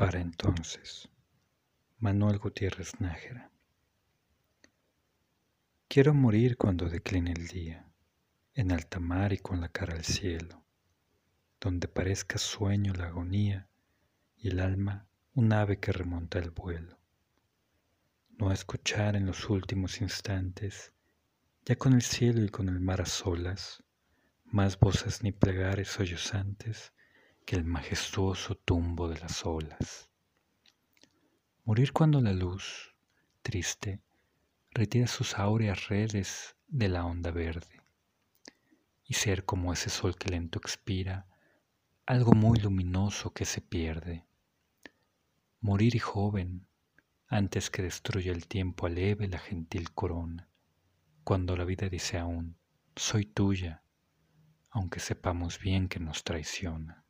Para entonces, Manuel Gutiérrez Nájera. Quiero morir cuando decline el día, en alta mar y con la cara al cielo, donde parezca sueño la agonía y el alma un ave que remonta el vuelo. No escuchar en los últimos instantes, ya con el cielo y con el mar a solas, más voces ni plegares sollozantes que el majestuoso tumbo de las olas. Morir cuando la luz, triste, retira sus áureas redes de la onda verde, y ser como ese sol que lento expira, algo muy luminoso que se pierde. Morir joven, antes que destruya el tiempo aleve la gentil corona, cuando la vida dice aún, soy tuya, aunque sepamos bien que nos traiciona.